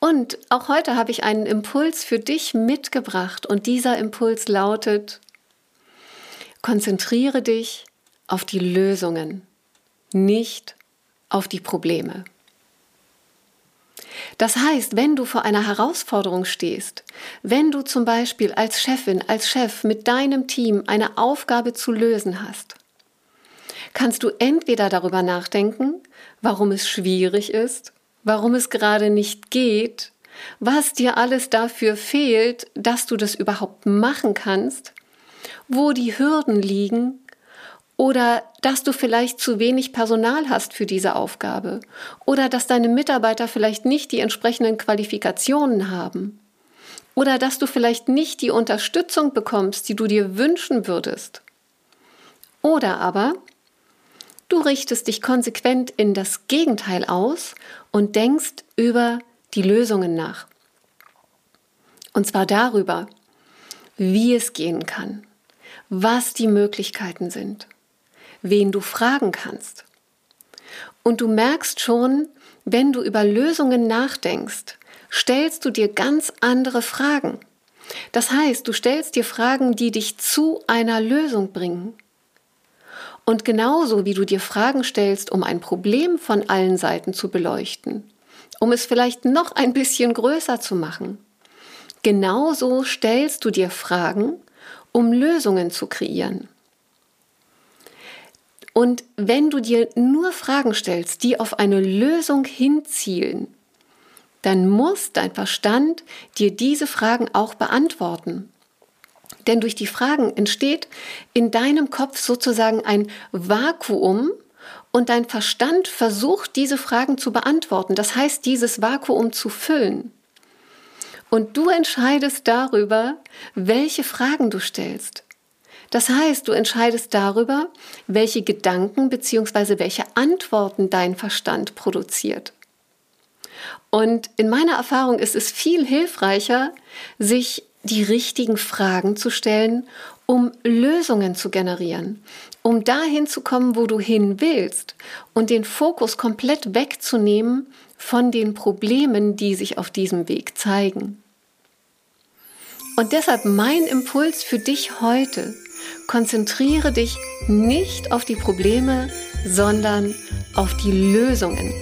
Und auch heute habe ich einen Impuls für dich mitgebracht und dieser Impuls lautet, konzentriere dich auf die Lösungen, nicht auf die Probleme. Das heißt, wenn du vor einer Herausforderung stehst, wenn du zum Beispiel als Chefin, als Chef mit deinem Team eine Aufgabe zu lösen hast, kannst du entweder darüber nachdenken, warum es schwierig ist warum es gerade nicht geht, was dir alles dafür fehlt, dass du das überhaupt machen kannst, wo die Hürden liegen oder dass du vielleicht zu wenig Personal hast für diese Aufgabe oder dass deine Mitarbeiter vielleicht nicht die entsprechenden Qualifikationen haben oder dass du vielleicht nicht die Unterstützung bekommst, die du dir wünschen würdest. Oder aber richtest dich konsequent in das Gegenteil aus und denkst über die Lösungen nach. Und zwar darüber, wie es gehen kann, was die Möglichkeiten sind, wen du fragen kannst. Und du merkst schon, wenn du über Lösungen nachdenkst, stellst du dir ganz andere Fragen. Das heißt, du stellst dir Fragen, die dich zu einer Lösung bringen. Und genauso wie du dir Fragen stellst, um ein Problem von allen Seiten zu beleuchten, um es vielleicht noch ein bisschen größer zu machen, genauso stellst du dir Fragen, um Lösungen zu kreieren. Und wenn du dir nur Fragen stellst, die auf eine Lösung hinzielen, dann muss dein Verstand dir diese Fragen auch beantworten. Denn durch die Fragen entsteht in deinem Kopf sozusagen ein Vakuum und dein Verstand versucht, diese Fragen zu beantworten. Das heißt, dieses Vakuum zu füllen. Und du entscheidest darüber, welche Fragen du stellst. Das heißt, du entscheidest darüber, welche Gedanken bzw. welche Antworten dein Verstand produziert. Und in meiner Erfahrung ist es viel hilfreicher, sich die richtigen Fragen zu stellen, um Lösungen zu generieren, um dahin zu kommen, wo du hin willst und den Fokus komplett wegzunehmen von den Problemen, die sich auf diesem Weg zeigen. Und deshalb mein Impuls für dich heute, konzentriere dich nicht auf die Probleme, sondern auf die Lösungen.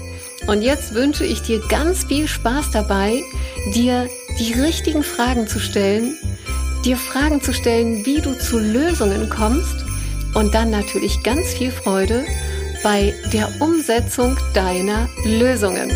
Und jetzt wünsche ich dir ganz viel Spaß dabei, dir die richtigen Fragen zu stellen, dir Fragen zu stellen, wie du zu Lösungen kommst und dann natürlich ganz viel Freude bei der Umsetzung deiner Lösungen.